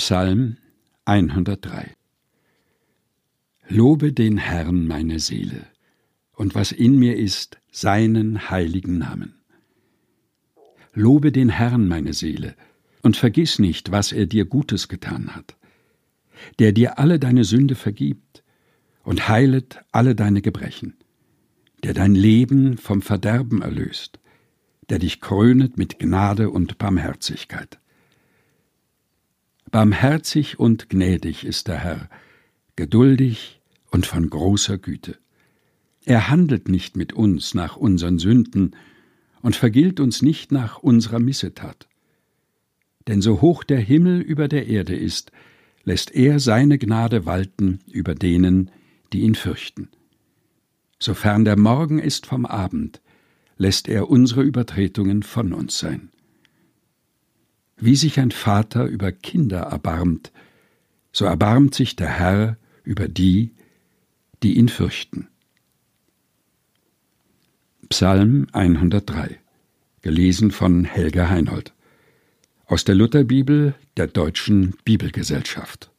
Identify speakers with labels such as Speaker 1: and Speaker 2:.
Speaker 1: Psalm 103 Lobe den Herrn meine Seele, und was in mir ist, seinen heiligen Namen. Lobe den Herrn meine Seele, und vergiss nicht, was er dir Gutes getan hat, der dir alle deine Sünde vergibt und heilet alle deine Gebrechen, der dein Leben vom Verderben erlöst, der dich krönet mit Gnade und Barmherzigkeit. Barmherzig und gnädig ist der Herr, geduldig und von großer Güte. Er handelt nicht mit uns nach unseren Sünden und vergilt uns nicht nach unserer Missetat. Denn so hoch der Himmel über der Erde ist, lässt er seine Gnade walten über denen, die ihn fürchten. Sofern der Morgen ist vom Abend, lässt er unsere Übertretungen von uns sein. Wie sich ein Vater über Kinder erbarmt, so erbarmt sich der Herr über die, die ihn fürchten. Psalm 103 gelesen von Helga Heinold aus der Lutherbibel der Deutschen Bibelgesellschaft